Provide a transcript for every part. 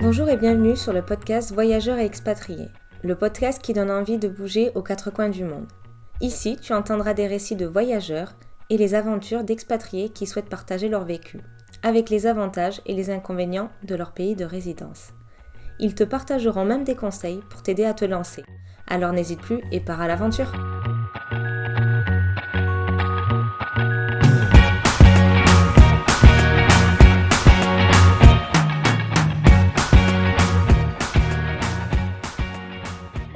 Bonjour et bienvenue sur le podcast Voyageurs et expatriés, le podcast qui donne envie de bouger aux quatre coins du monde. Ici, tu entendras des récits de voyageurs et les aventures d'expatriés qui souhaitent partager leur vécu, avec les avantages et les inconvénients de leur pays de résidence. Ils te partageront même des conseils pour t'aider à te lancer. Alors n'hésite plus et pars à l'aventure.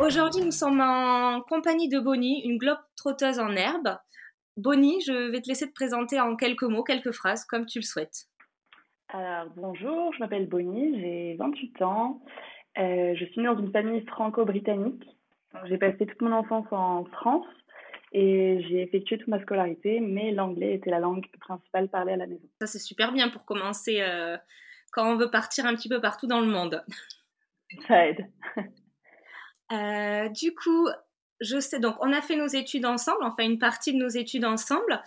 Aujourd'hui, nous sommes en compagnie de Bonnie, une globe trotteuse en herbe. Bonnie, je vais te laisser te présenter en quelques mots, quelques phrases, comme tu le souhaites. Alors, bonjour, je m'appelle Bonnie, j'ai 28 ans. Euh, je suis née dans une famille franco-britannique. J'ai passé toute mon enfance en France et j'ai effectué toute ma scolarité, mais l'anglais était la langue principale parlée à la maison. Ça, c'est super bien pour commencer euh, quand on veut partir un petit peu partout dans le monde. Ça aide. Euh, du coup, je sais, donc on a fait nos études ensemble, enfin une partie de nos études ensemble.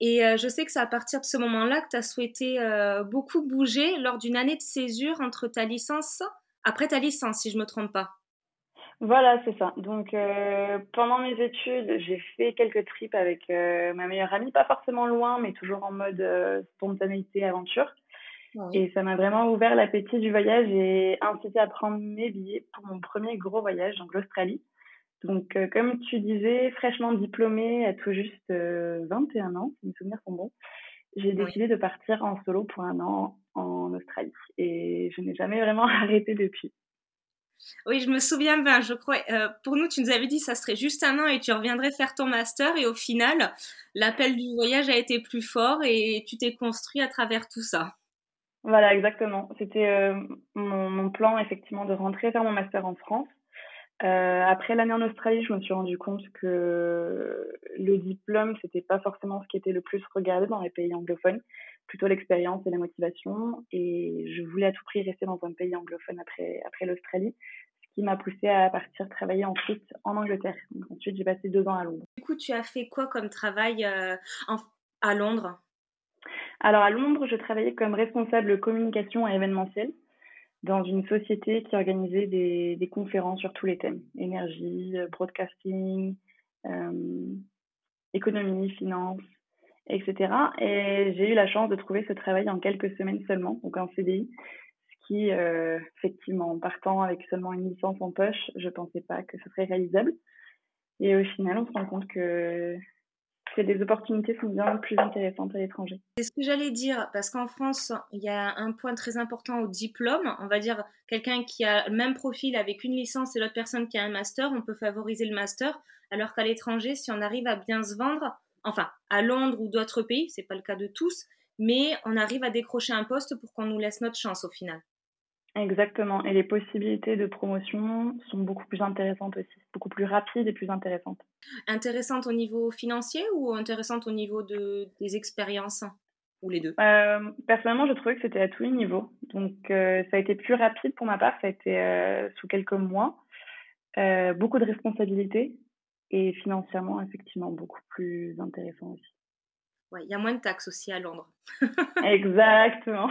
Et euh, je sais que c'est à partir de ce moment-là que tu as souhaité euh, beaucoup bouger lors d'une année de césure entre ta licence, après ta licence, si je ne me trompe pas. Voilà, c'est ça. Donc, pendant mes études, j'ai fait quelques trips avec ma meilleure amie, pas forcément loin, mais toujours en mode spontanéité, aventure. Et ça m'a vraiment ouvert l'appétit du voyage et incité à prendre mes billets pour mon premier gros voyage, donc l'Australie. Donc, euh, comme tu disais, fraîchement diplômée à tout juste 21 euh, ans, si mes souvenirs sont bons, j'ai décidé de partir en solo pour un an en Australie. Et je n'ai jamais vraiment arrêté depuis. Oui, je me souviens bien, je crois. Euh, pour nous, tu nous avais dit que ça serait juste un an et tu reviendrais faire ton master. Et au final, l'appel du voyage a été plus fort et tu t'es construit à travers tout ça. Voilà, exactement. C'était euh, mon, plan, effectivement, de rentrer faire mon master en France. Euh, après l'année en Australie, je me suis rendu compte que le diplôme, c'était pas forcément ce qui était le plus regardé dans les pays anglophones, plutôt l'expérience et la motivation. Et je voulais à tout prix rester dans un pays anglophone après, après l'Australie, ce qui m'a poussé à partir travailler ensuite en Angleterre. ensuite, j'ai passé deux ans à Londres. Du coup, tu as fait quoi comme travail euh, à Londres? Alors à Londres, je travaillais comme responsable communication et événementiel dans une société qui organisait des, conférences sur tous les thèmes énergie, euh, broadcasting, euh, économie, finance, etc. Et j'ai eu la chance de trouver ce travail en quelques semaines seulement, donc en CDI, ce qui, euh, effectivement, en partant avec seulement une licence en poche, je ne pensais pas que ce serait réalisable. Et au final, on se rend compte que des opportunités sont bien plus intéressantes à l'étranger. C'est ce que j'allais dire, parce qu'en France, il y a un point très important au diplôme. On va dire quelqu'un qui a le même profil avec une licence et l'autre personne qui a un master, on peut favoriser le master, alors qu'à l'étranger, si on arrive à bien se vendre, enfin à Londres ou d'autres pays, c'est pas le cas de tous, mais on arrive à décrocher un poste pour qu'on nous laisse notre chance au final. Exactement. Et les possibilités de promotion sont beaucoup plus intéressantes aussi, beaucoup plus rapides et plus intéressantes. Intéressantes au niveau financier ou intéressantes au niveau de, des expériences Ou les deux? Euh, Personnellement, je trouvais que c'était à tous les niveaux. Donc, euh, ça a été plus rapide pour ma part. Ça a été euh, sous quelques mois. beaucoup de responsabilités et financièrement, effectivement, beaucoup plus intéressant aussi. Ouais, il y a moins de taxes aussi à Londres. Exactement.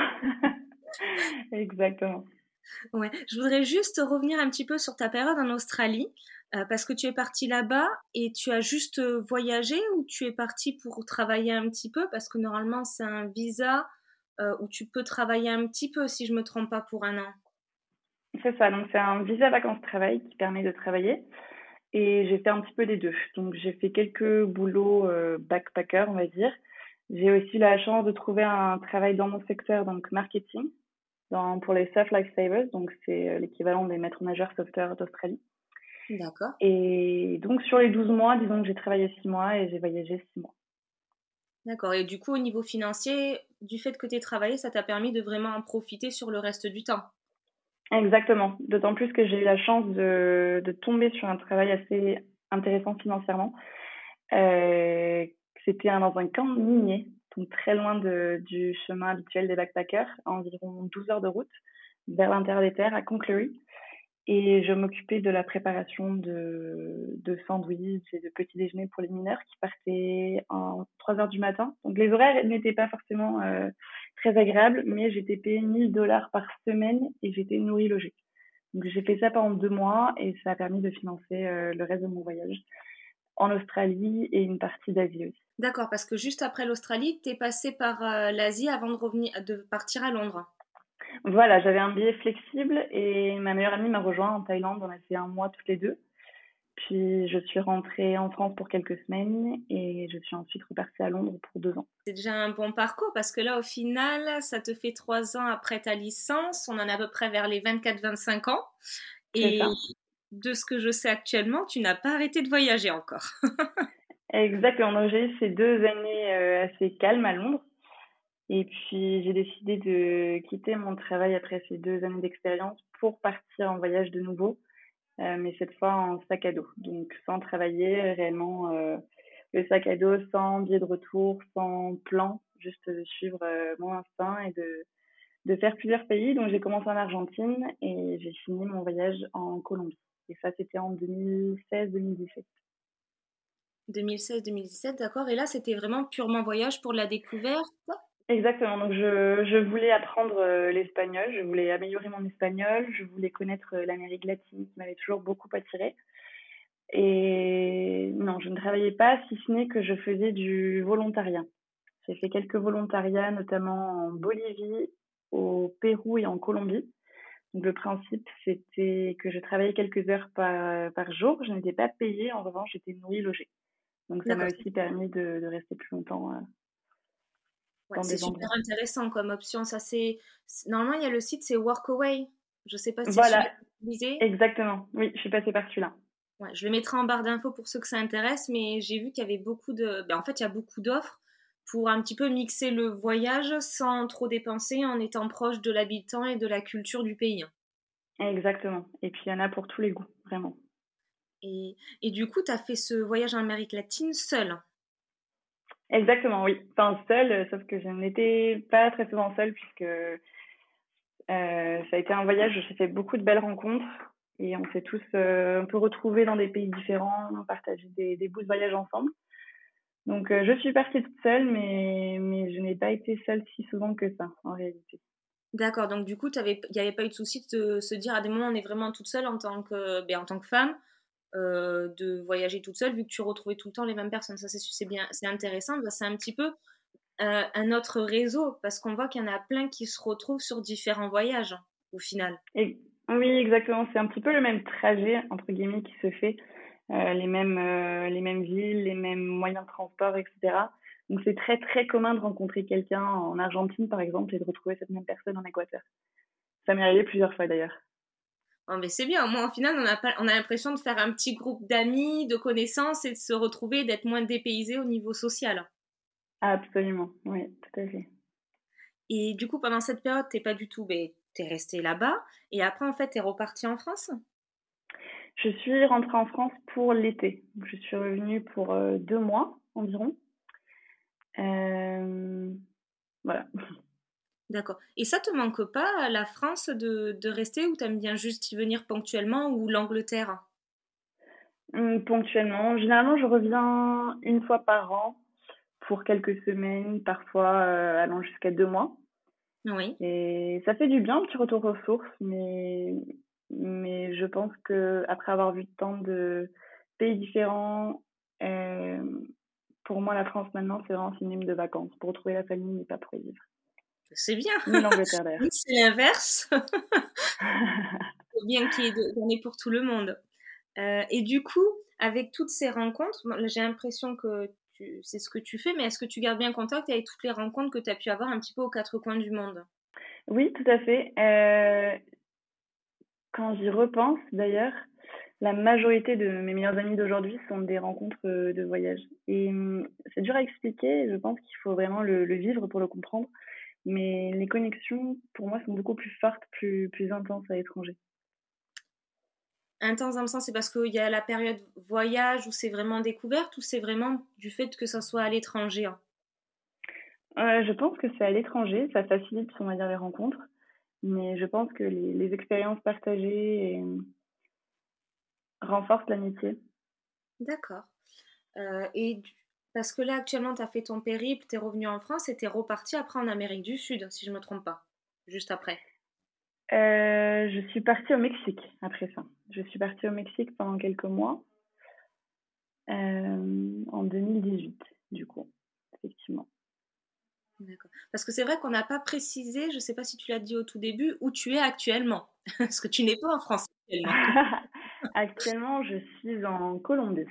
Exactement. Ouais. Je voudrais juste revenir un petit peu sur ta période en Australie, euh, parce que tu es partie là-bas et tu as juste euh, voyagé ou tu es partie pour travailler un petit peu, parce que normalement c'est un visa euh, où tu peux travailler un petit peu, si je me trompe pas, pour un an. C'est ça, donc c'est un visa vacances-travail qui permet de travailler. Et j'ai fait un petit peu des deux. Donc j'ai fait quelques boulots backpacker, on va dire. J'ai aussi la chance de trouver un travail dans mon secteur, donc marketing pour les Surf Lifesavers, donc c'est euh, l'équivalent des maîtres nageurs sauveteurs d'Australie. D'accord. Et donc sur les 12 mois, disons que j'ai travaillé 6 mois et j'ai voyagé 6 mois. D'accord. Et du coup, au niveau financier, du fait que tu aies travaillé, ça t'a permis de vraiment en profiter sur le reste du temps? Exactement. D'autant plus que j'ai eu la chance de, de, tomber sur un travail assez intéressant financièrement. Euh, C'était dans un camp minier très loin de, du chemin habituel des backpackers, environ 12 heures de route, vers l'intérieur des terres, à Conclery. Et je m'occupais de la préparation de, de sandwichs et de petits déjeuners pour les mineurs qui partaient en 3 heures du matin. Donc les horaires n'étaient pas forcément euh, très agréable, mais j'étais payée 1000 dollars par semaine et j'étais nourrie logée. Donc j'ai fait ça pendant deux mois et ça a permis de financer euh, le reste de mon voyage en Australie et une partie d'Asie aussi. D'accord, parce que juste après l'Australie, tu es passé par euh, l'Asie avant de, revenir, de partir à Londres. Voilà, j'avais un billet flexible et ma meilleure amie m'a rejoint en Thaïlande. On a fait un mois toutes les deux. Puis je suis rentrée en France pour quelques semaines et je suis ensuite repartie à Londres pour deux ans. C'est déjà un bon parcours parce que là, au final, ça te fait trois ans après ta licence. On en est à peu près vers les 24-25 ans. Et de ce que je sais actuellement, tu n'as pas arrêté de voyager encore. Exactement. J'ai eu ces deux années euh, assez calmes à Londres. Et puis j'ai décidé de quitter mon travail après ces deux années d'expérience pour partir en voyage de nouveau euh, mais cette fois en sac à dos. Donc sans travailler réellement euh, le sac à dos, sans billet de retour, sans plan, juste de suivre mon instinct et de, de faire plusieurs pays. Donc j'ai commencé en Argentine et j'ai fini mon voyage en Colombie. Et ça, c'était en 2016-2017. 2016-2017, d'accord. Et là, c'était vraiment purement voyage pour la découverte? Exactement. Donc, je, je voulais apprendre euh, l'espagnol, je voulais améliorer mon espagnol, je voulais connaître euh, l'Amérique latine qui m'avait toujours beaucoup attiré. Et non, je ne travaillais pas, si ce n'est que je faisais du volontariat. J'ai fait quelques volontariats, notamment en Bolivie, au Pérou et en Colombie. Donc, le principe, c'était que je travaillais quelques heures par, par jour. Je n'étais pas payée, en revanche, j'étais nourrie, logée. Donc, ça m'a aussi permis de, de, rester plus longtemps euh, c'est super intéressant comme option. Ça, c'est normalement il y a le site, c'est Workaway. Je sais pas si voilà. tu Exactement. Oui, je suis passée par celui-là. Ouais, je le mettrai en barre d'infos pour ceux que ça intéresse, mais j'ai vu qu'il y avait beaucoup de. Ben, en fait, il y a beaucoup d'offres pour un petit peu mixer le voyage sans trop dépenser en étant proche de l'habitant et de la culture du pays. Exactement. Et puis il y en a pour tous les goûts, vraiment. Et, et du coup, tu as fait ce voyage en Amérique latine seul Exactement, oui. Enfin, seule, euh, sauf que je n'étais pas très souvent seule puisque euh, ça a été un voyage où j'ai fait beaucoup de belles rencontres et on s'est tous euh, un peu retrouvés dans des pays différents, on partageait des, des bouts de voyage ensemble. Donc, euh, je suis partie toute seule, mais, mais je n'ai pas été seule si souvent que ça, en réalité. D'accord, donc du coup, il n'y avait pas eu de souci de se dire à des moments on est vraiment toute seule en tant que, ben, en tant que femme euh, de voyager toute seule vu que tu retrouvais tout le temps les mêmes personnes. Ça, c'est bien, c'est intéressant. Bah, c'est un petit peu euh, un autre réseau parce qu'on voit qu'il y en a plein qui se retrouvent sur différents voyages au final. Et, oui, exactement. C'est un petit peu le même trajet entre guillemets qui se fait, les mêmes les mêmes villes, les mêmes moyens de transport, etc. Donc c'est très très commun de rencontrer quelqu'un en Argentine par exemple et de retrouver cette même personne en Équateur. Ça m'est arrivé plusieurs fois d'ailleurs. Oh, mais c'est bien, au moins au final on a, on a l'impression de faire un petit groupe d'amis, de connaissances et de se retrouver, d'être moins dépaysé au niveau social. Absolument, oui, tout à fait. Et du coup, pendant cette période, t'es pas du tout, ben, t'es resté là-bas, et après, en fait, t'es reparti en France? Je suis rentrée en France pour l'été. Je suis revenue pour euh, deux mois environ. Euh, voilà. D'accord. Et ça te manque pas, la France, de, de rester ou t'aimes bien juste y venir ponctuellement ou l'Angleterre? Mmh, Ponctuellement. Généralement, je reviens une fois par an pour quelques semaines, parfois euh, allant jusqu'à deux mois. Oui. Et ça fait du bien, un petit retour aux sources, mais, mais je pense que après avoir vu tant de pays différents, euh, pour moi, la France maintenant, c'est vraiment synonyme de vacances, pour retrouver la famille, mais pas pour y vivre. C'est bien. c'est l'inverse. bien qu'il y ait pour tout le monde. Euh, et du coup, avec toutes ces rencontres, j'ai l'impression que c'est ce que tu fais, mais est-ce que tu gardes bien contact avec toutes les rencontres que tu as pu avoir un petit peu aux quatre coins du monde? Oui, tout à fait. Euh, quand j'y repense, d'ailleurs, la majorité de mes meilleurs amis d'aujourd'hui sont des rencontres euh, de voyage. Et hum, c'est dur à expliquer, je pense qu'il faut vraiment le, vivre pour le comprendre. Mais les connexions, pour moi, sont beaucoup plus fortes, plus, plus intenses à l'étranger. Intense dans le sens, c'est parce qu'il y a la période voyage où c'est vraiment découverte ou c'est vraiment du fait que ça soit à l'étranger hein? Euh, Je pense que c'est à l'étranger, ça facilite, on va dire, les rencontres. Mais je pense que les, les expériences partagées renforcent l'amitié. D'accord. Euh, et Parce que là, actuellement, tu as fait ton périple, tu es revenu en France et tu es reparti après en Amérique du Sud, si je ne me trompe pas, juste après. Euh, je suis partie au Mexique après ça. Je suis partie au Mexique pendant quelques mois, euh, en 2018, du coup, effectivement. D'accord. Parce que c'est vrai qu'on n'a pas précisé, je ne sais pas si tu l'as dit au tout début, où tu es actuellement. Parce que tu n'es pas en France actuellement. actuellement, je suis en Colombie.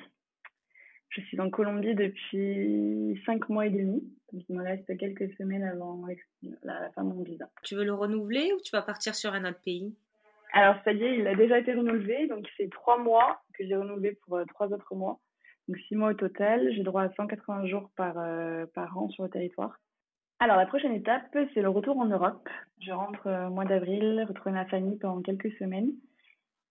Je suis en Colombie depuis cinq mois et demi. il me reste quelques semaines avant la fin de mon visa. Tu veux le renouveler ou tu vas partir sur un autre pays? Alors, ça y est, il a déjà été renouvelé. Donc, c'est trois mois que j'ai renouvelé pour euh, trois autres mois. Donc, six mois au total. J'ai droit à 180 jours par, euh, par an sur le territoire. Alors, la prochaine étape, c'est le retour en Europe. Je rentre euh, au mois d'avril, retrouver ma famille pendant quelques semaines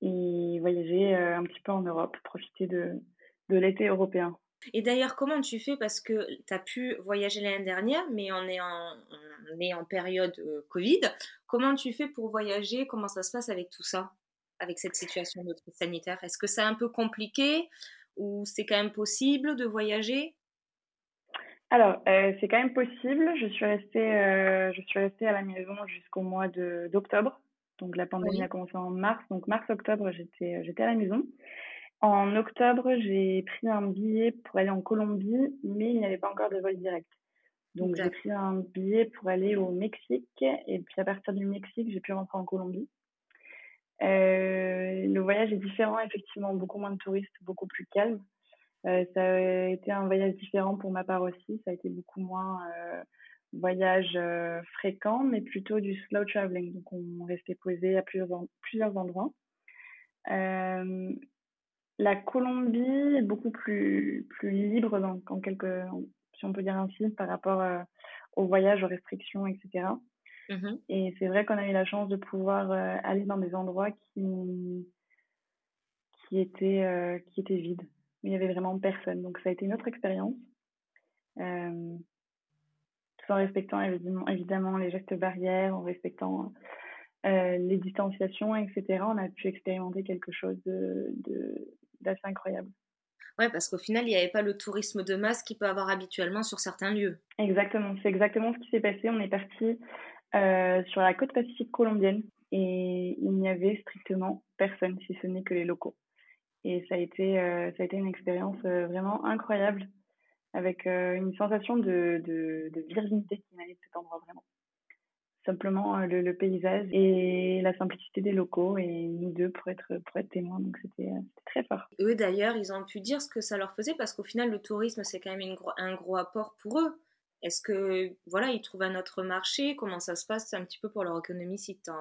et voyager un petit peu en Europe, profiter de, de l'été européen. Et d'ailleurs, comment tu fais? Parce que tu as pu voyager l'année dernière, mais on est en, on est en période euh, Covid. Comment tu fais pour voyager? Comment ça se passe avec tout ça? Avec cette situation sanitaire? Est-ce que c'est un peu compliqué ou c'est quand même possible de voyager? Alors, euh, c'est quand même possible. Je suis restée, euh, je suis restée à la maison jusqu'au mois d'octobre. Donc, la pandémie a commencé en mars. Donc, mars-octobre, j'étais, j'étais à la maison. En octobre, j'ai pris un billet pour aller en Colombie, mais il n'y avait pas encore de vol direct. Donc j'ai pris un billet pour aller au Mexique et puis à partir du Mexique, j'ai pu rentrer en Colombie. Euh, le voyage est différent, effectivement, beaucoup moins de touristes, beaucoup plus calme. Euh, ça a été un voyage différent pour ma part aussi. Ça a été beaucoup moins euh, voyage euh, fréquent, mais plutôt du slow traveling. Donc on restait posé à plusieurs, plusieurs endroits. Euh, la Colombie est beaucoup plus, plus libre, donc, en quelque, si on peut dire ainsi, par rapport au voyage, aux restrictions, etc. Mmh Et c'est vrai qu'on a eu la chance de pouvoir aller dans des endroits qui, qui, étaient, qui étaient vides. Il n'y avait vraiment personne. Donc ça a été une autre expérience. tout en respectant évidemment, évidemment, les gestes barrières, en respectant les distanciations, etc. On a pu expérimenter quelque chose de, d'assez incroyable. Ouais, parce qu'au final, il n'y avait pas le tourisme de masse qu'il peut avoir habituellement sur certains lieux. Exactement, c'est exactement ce qui s'est passé. On est parti euh, sur la côte pacifique colombienne et il n'y avait strictement personne, si ce n'est que les locaux. Et ça a été, euh, ça a été une expérience euh, vraiment incroyable, avec une sensation de, de, de virginité qui m'allait de cet endroit vraiment simplement euh, le, paysage et la simplicité des locaux et nous deux pour être, pour être témoins. Donc c'était très fort. Eux d'ailleurs, ils ont pu dire ce que ça leur faisait parce qu'au final, le tourisme, c'est quand même un gros apport pour eux. Est-ce que voilà, ils trouvent un autre marché? Comment ça se passe? Un petit peu pour leur économie si tu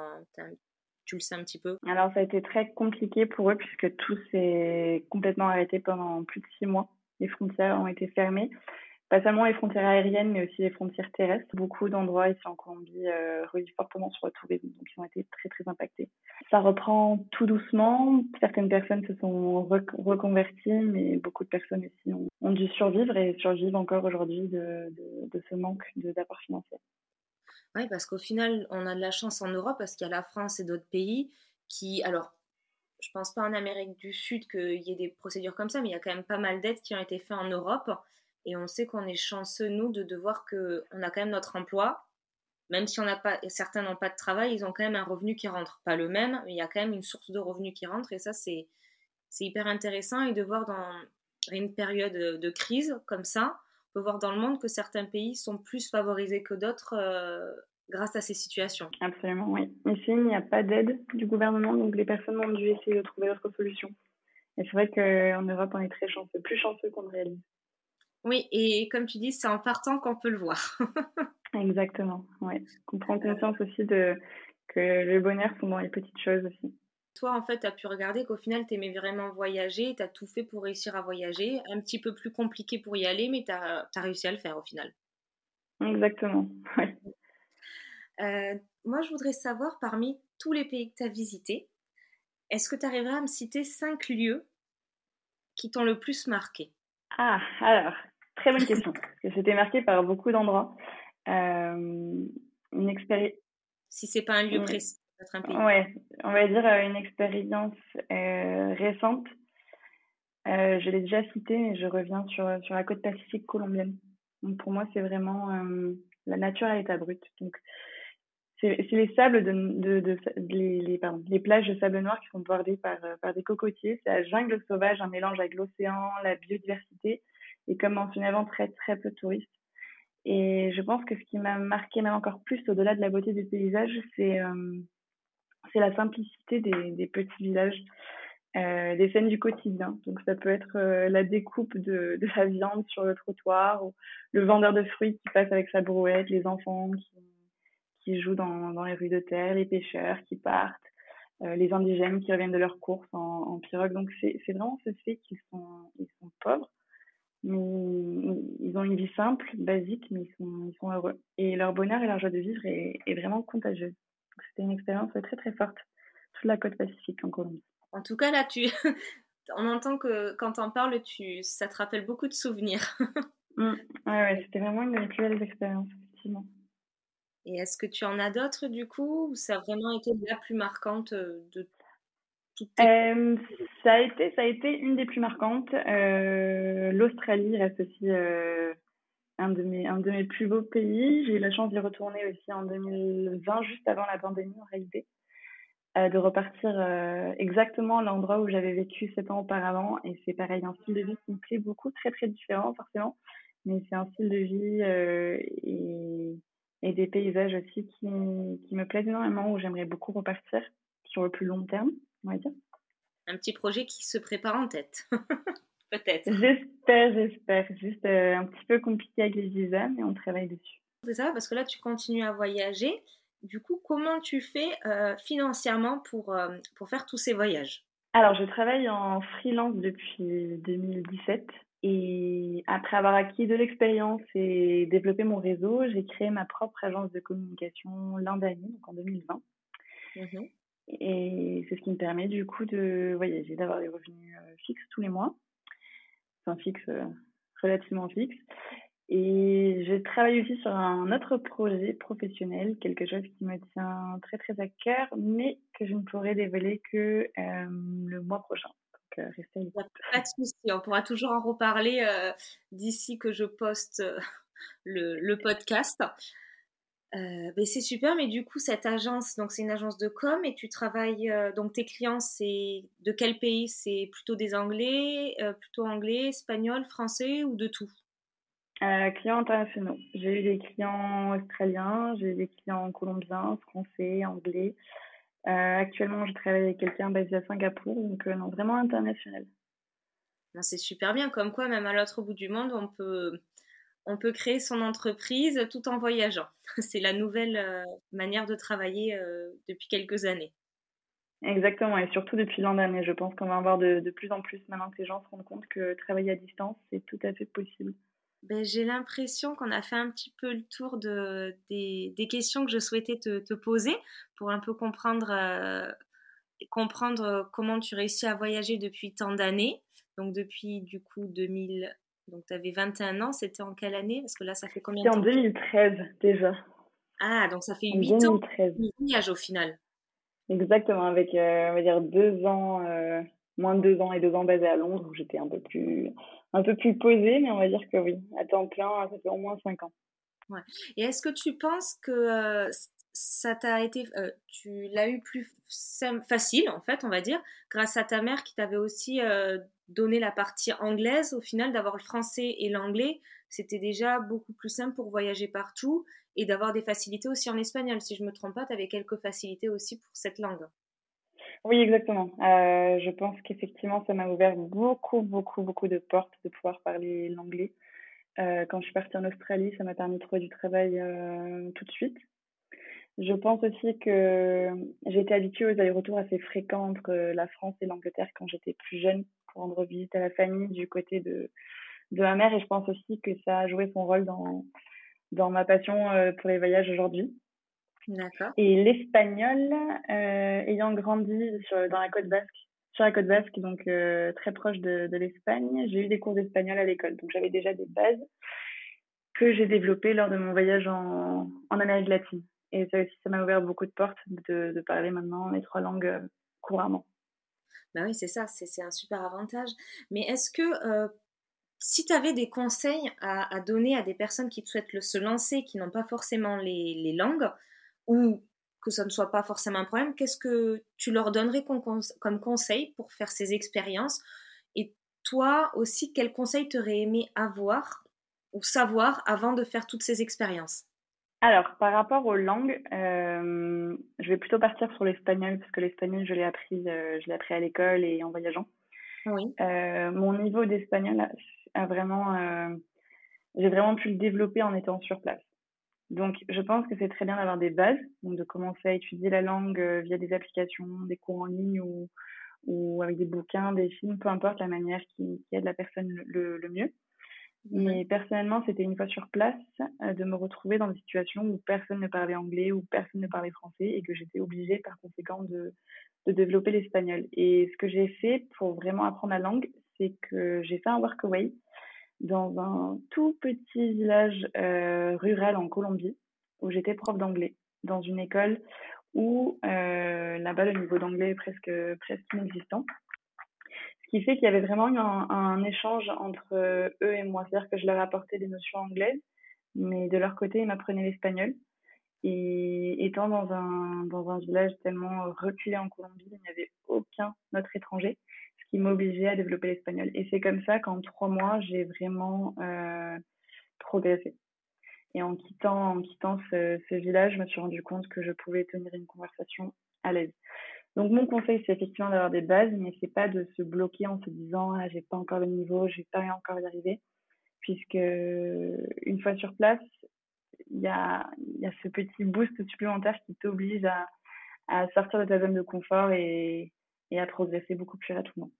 le sais un petit peu? Alors ça a été très compliqué pour eux puisque tout s'est complètement arrêté pendant plus de six mois. Les frontières ont été fermées pas seulement les frontières aériennes, mais aussi les frontières terrestres. Beaucoup d'endroits ici en Colombie euh, fortement sur le tourisme, donc ils ont été très très impactés. Ça reprend tout doucement. Certaines personnes se sont reconverties, mais beaucoup de personnes ici ont, dû survivre et survivent encore aujourd'hui de, de, ce manque d'apport financier. Oui, parce qu'au final, on a de la chance en Europe parce qu'il y a la France et d'autres pays qui, alors, je pense pas en Amérique du Sud qu'il y ait des procédures comme ça, mais il y a quand même pas mal d'aides qui ont été faites en Europe et on sait qu'on est chanceux, nous, de, devoir que qu'on a quand même notre emploi. Même si on n'a pas, certains n'ont pas de travail, ils ont quand même un revenu qui rentre. Pas le même, mais il y a quand même une source de revenus qui rentre. Et ça, c'est, c'est hyper intéressant. Et de voir dans une période de crise comme ça, peut voir dans le monde que certains pays sont plus favorisés que d'autres euh, grâce à ces situations. Absolument, oui. Ici, il n'y a pas d'aide du gouvernement, donc les personnes ont dû essayer de trouver d'autres solutions. Et c'est vrai qu'en Europe, on est très chanceux, plus chanceux qu'on ne réalise. Oui, et comme tu dis, c'est en partant qu'on peut le voir. Exactement, oui. On prend conscience aussi de que le bonheur sont dans les petites choses aussi. Toi, en fait, tu as pu regarder qu'au final, tu aimais vraiment voyager, tu as tout fait pour réussir à voyager. Un petit peu plus compliqué pour y aller, mais tu as, réussi à le faire au final. Exactement. Euh, moi, je voudrais savoir, parmi tous les pays que tu as visités, est-ce que tu arriverais à me citer cinq lieux qui t'ont le plus marqué? Ah, alors, Très bonne question. J'étais marquée par beaucoup d'endroits. Euh, une expérience. Si c'est pas un lieu précis, Ouais, on va dire euh, une expérience euh, récente. euh, Je l'ai déjà cité, mais je reviens sur, sur la côte pacifique colombienne. Donc pour moi, c'est vraiment la nature à l'état brut. Donc c'est les sables de, de, les, les, plages de sable noir qui sont bordées par, par des cocotiers. C'est la jungle sauvage, un mélange avec l'océan, la biodiversité, et comme mentionné avant, très très peu de touristes. Et je pense que ce qui m'a marqué même encore plus au-delà de la beauté des paysages, c'est c'est la simplicité des, petits villages, euh, des scènes du quotidien. Donc ça peut être euh, la découpe de, la viande sur le trottoir, le vendeur de fruits qui passe avec sa brouette, les enfants qui, jouent dans, les rues de terre, les pêcheurs qui partent, euh, les indigènes qui reviennent de leurs courses en, pirogue. Donc c'est vraiment ce fait qu'ils sont, pauvres mais ils ont une vie simple, basique, mais ils sont, ils sont heureux. Et leur bonheur et leur joie de vivre est, est vraiment contagieuse. C'était une expérience très très forte, toute la côte pacifique en Colombie. En tout cas, là, tu, on entend que quand on parles, tu, ça te rappelle beaucoup de souvenirs. mmh. ouais, ouais, c'était vraiment une des plus belles expériences, effectivement. Et est-ce que tu en as d'autres du coup, ou ça a vraiment été la plus marquante de euh, ça, a été, ça a été une des plus marquantes. Euh, L'Australie reste aussi euh, un, de mes, plus beaux pays. J'ai eu la chance d'y retourner aussi en 2020, juste avant la pandémie en réalité. Euh, de repartir euh, exactement à l'endroit où j'avais vécu sept ans auparavant. Et c'est pareil, un style de vie qui me plaît beaucoup, très très différent forcément. Mais c'est un style de vie et, et des paysages aussi qui, qui me plaisent énormément, où j'aimerais beaucoup repartir sur le plus long terme on va dire. Un petit projet qui se prépare en tête, peut-être. J'espère, j'espère. Juste euh, un petit peu compliqué avec les visas, mais on travaille dessus. C'est ça, parce que là, tu continues à voyager. Du coup, comment tu fais euh, financièrement pour, euh, pour faire tous ces voyages? Alors, je travaille en freelance depuis 2017. Et après avoir acquis de l'expérience et développé mon réseau, j'ai créé ma propre agence de communication l'an dernier, donc en 2020. Et c'est ce qui me permet du coup de voyager, d'avoir des revenus fixes tous les mois. Fixes, euh, relativement fixes. Et je travaille aussi sur un autre projet professionnel, quelque chose qui me tient très très à cœur, mais que je ne pourrai dévoiler que euh, le mois prochain. Donc, restez à Pas de souci, on pourra toujours en reparler d'ici que je poste le, le podcast. Euh, ben, c'est super, mais du coup, cette agence, donc c'est une agence de com et tu travailles, euh, donc tes clients, c'est de quel pays? C'est plutôt des Anglais, euh, plutôt anglais, espagnol, français ou de tout? Clients internationaux. J'ai eu des clients australiens, j'ai eu des clients colombiens, français, anglais. actuellement, je travaille avec quelqu'un basé à Singapour, donc non, vraiment international. C'est super bien, comme quoi, même à l'autre bout du monde, on peut on peut créer son entreprise tout en voyageant. C'est la nouvelle euh, manière de travailler euh, depuis quelques années. Exactement, et surtout depuis l'an dernier. Je pense qu'on va en voir de, plus en plus maintenant que les gens se rendent compte que travailler à distance, c'est tout à fait possible. Ben, J'ai l'impression qu'on a fait un petit peu le tour de, des, questions que je souhaitais te, poser pour un peu comprendre, euh, comprendre comment tu réussis à voyager depuis tant d'années. Donc depuis du coup 2000, donc, tu avais 21 ans, c'était en quelle année? Parce que là, ça fait combien de temps? en 2013 déjà. Ah, donc ça fait 8 ans de voyage au final. Exactement, avec, euh, on va dire, deux ans, euh, moins de deux ans et deux ans basés à Londres, où j'étais un peu plus un peu plus posée, mais on va dire que oui, à temps plein, ça fait au moins cinq ans. Ouais. Et est-ce que tu penses que euh, ça t'a été, tu l'as eu plus facile en fait, on va dire, grâce à ta mère qui t'avait aussi donner la partie anglaise, au final, d'avoir le français et l'anglais, c'était déjà beaucoup plus simple pour voyager partout et d'avoir des facilités aussi en espagnol. Si je me trompe pas, tu avais quelques facilités aussi pour cette langue. Oui, exactement. Euh, je pense qu'effectivement, ça m'a ouvert beaucoup, beaucoup, beaucoup de portes de pouvoir parler l'anglais. Euh, quand je suis partie en Australie, ça m'a permis de trouver du travail euh, tout de suite. Je pense aussi que été habituée aux allers-retours assez fréquents entre la France et l'Angleterre quand j'étais plus jeune pour rendre visite à la famille du côté de, de ma mère et je pense aussi que ça a joué son rôle dans, dans ma passion euh, pour les voyages aujourd'hui. D'accord. Et l'espagnol, euh, ayant grandi sur, dans la côte basque, sur la côte basque, donc euh, très proche de, de l'Espagne, j'ai eu des cours d'espagnol à l'école. Donc j'avais déjà des bases que j'ai développées lors de mon voyage en, en Amérique latine. Et ça aussi, ça m'a ouvert beaucoup de portes de, parler maintenant les trois langues couramment. Ben oui, c'est ça, c'est un super avantage. Mais est-ce que si tu avais des conseils à, donner à des personnes qui souhaitent se lancer, qui n'ont pas forcément les, langues, ou que ça ne soit pas forcément un problème, qu'est-ce que tu leur donnerais comme, conseil pour faire ces expériences? Et toi aussi, quel conseil t'aurais aimé avoir ou savoir avant de faire toutes ces expériences? Alors, par rapport aux langues, euh, je vais plutôt partir sur l'espagnol parce que l'espagnol, je l'ai appris, euh, je l'ai appris à l'école et en voyageant. Oui. Euh, mon niveau d'espagnol a, vraiment, j'ai vraiment pu le développer en étant sur place. Donc, je pense que c'est très bien d'avoir des bases, donc de commencer à étudier la langue via des applications, des cours en ligne ou, ou avec des bouquins, des films, peu importe la manière qui, aide la personne le mieux. Mais personnellement, c'était une fois sur place euh, de me retrouver dans des situations où personne ne parlait anglais ou personne ne parlait français et que j'étais obligée par conséquent de, de développer l'espagnol. Et ce que j'ai fait pour vraiment apprendre la langue, c'est que j'ai fait un workaway dans un tout petit village euh, rural en Colombie où j'étais prof d'anglais dans une école où euh, là-bas le niveau d'anglais est presque presque inexistant qui fait qu'il y avait vraiment eu un, échange entre euh, eux et moi. C'est-à-dire que je leur apportais des notions anglaises, mais de leur côté, ils m'apprenaient l'espagnol. Et étant dans un, village tellement reculé en Colombie, il n'y avait aucun autre étranger, ce qui m'obligeait à développer l'espagnol. Et c'est comme ça qu'en trois mois, j'ai vraiment euh, progressé. Et en quittant, en quittant ce, ce, village, je me suis rendu compte que je pouvais tenir une conversation à l'aise. Donc mon conseil, c'est effectivement d'avoir des bases, mais c'est pas de se bloquer en se disant ah j'ai pas encore le niveau, j'ai pas encore y arriver, puisque une fois sur place, il y a, y a ce petit boost supplémentaire qui t'oblige à, à sortir de ta zone de confort et, et à progresser beaucoup plus rapidement.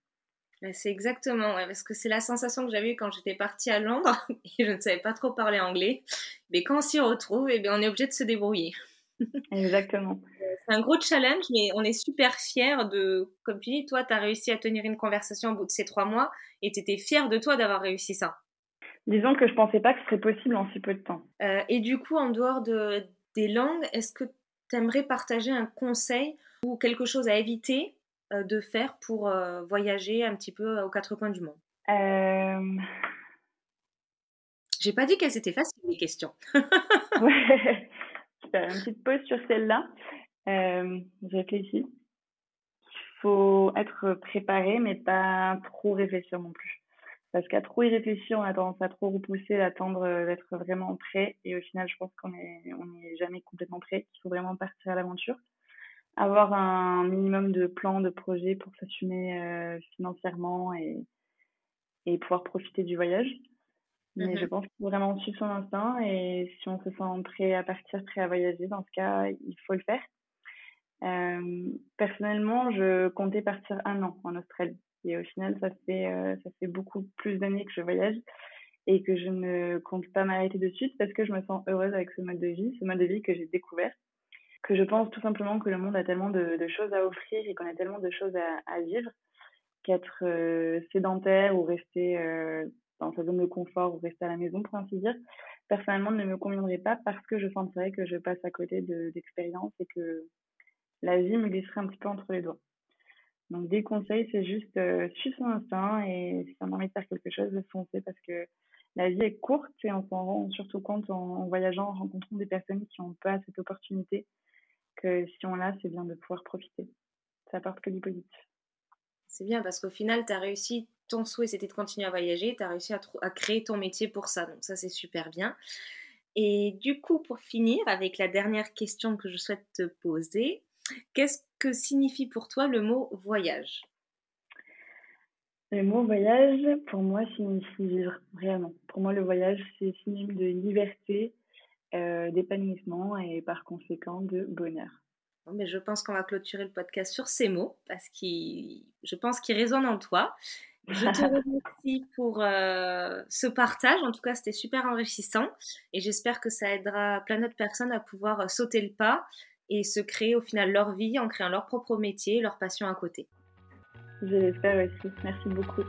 C'est exactement, parce que c'est la sensation que j'avais eu quand j'étais partie à Londres et je ne savais pas trop parler anglais. Mais quand on s'y retrouve, eh bien, on est obligé de se débrouiller. Exactement c'est un gros challenge, mais on est super fiers de, comme tu dis, toi, tu as réussi à tenir une conversation au bout de ces trois mois et tu étais fier de toi d'avoir réussi ça. Disons que je pensais pas que ce serait possible en si peu de temps. Euh, et du coup, en dehors de, des langues, est-ce que tu aimerais partager un conseil ou quelque chose à éviter euh, de faire pour euh, voyager un petit peu aux quatre coins du monde? J'ai pas dit qu'elles étaient faciles, les questions. ouais, faire une petite pause sur celle-là. Euh, je réfléchis. Il faut être préparé, mais pas trop réfléchir non plus. Parce qu'à trop y réfléchir, on a tendance à trop repousser, d'attendre d'être vraiment prêt. Et au final, je pense qu'on n'est on est jamais complètement prêt. Il faut vraiment partir à l'aventure. Avoir un minimum de plans, de projets pour s'assumer euh, financièrement et, et pouvoir profiter du voyage. Mais je mmh pense qu'il faut vraiment suivre son instinct et si on se sent prêt à partir, prêt à voyager, dans ce cas, il faut le faire. Euh, personnellement, je comptais partir un an en Australie. Et au final, ça fait, euh, ça fait beaucoup plus d'années que je voyage et que je ne compte pas m'arrêter de suite parce que je me sens heureuse avec ce mode de vie, ce mode de vie que j'ai découvert. Que je pense tout simplement que le monde a tellement de, choses à offrir et qu'on a tellement de choses à, à vivre qu'être euh, sédentaire ou rester dans sa zone de confort ou rester à la maison, pour ainsi dire, personnellement ne me conviendrait pas parce que je sentirais que je passe à côté d'expériences et que la vie me glisserait un petit peu entre les doigts. Donc, des conseils, c'est juste euh, suivre son instinct et si on a envie de faire quelque chose, de foncer parce que la vie est courte et on s'en rend surtout compte en, voyageant, en rencontrant des personnes qui n'ont pas cette opportunité que si on l'a, c'est bien de pouvoir profiter. Ça apporte que du. C'est bien parce qu'au final, tu as réussi, ton souhait c'était de continuer à voyager, tu as réussi à, créer ton métier pour ça. Donc ça, c'est super bien. Et du coup, pour finir avec la dernière question que je souhaite te poser, Qu'est-ce que signifie pour toi le mot voyage? Le mot voyage, pour moi, signifie vivre, vraiment. Pour moi, le voyage, c'est synonyme de liberté, euh, d'épanouissement et par conséquent de bonheur. mais je pense qu'on va clôturer le podcast sur ces mots parce que je pense qu'ils résonnent en toi. Je te remercie pour euh, ce partage. En tout cas, c'était super enrichissant et j'espère que ça aidera plein d'autres personnes à pouvoir sauter le pas et se créer au final leur vie en créant leur propre métier, leur passion à côté. Je l'espère aussi. Merci beaucoup.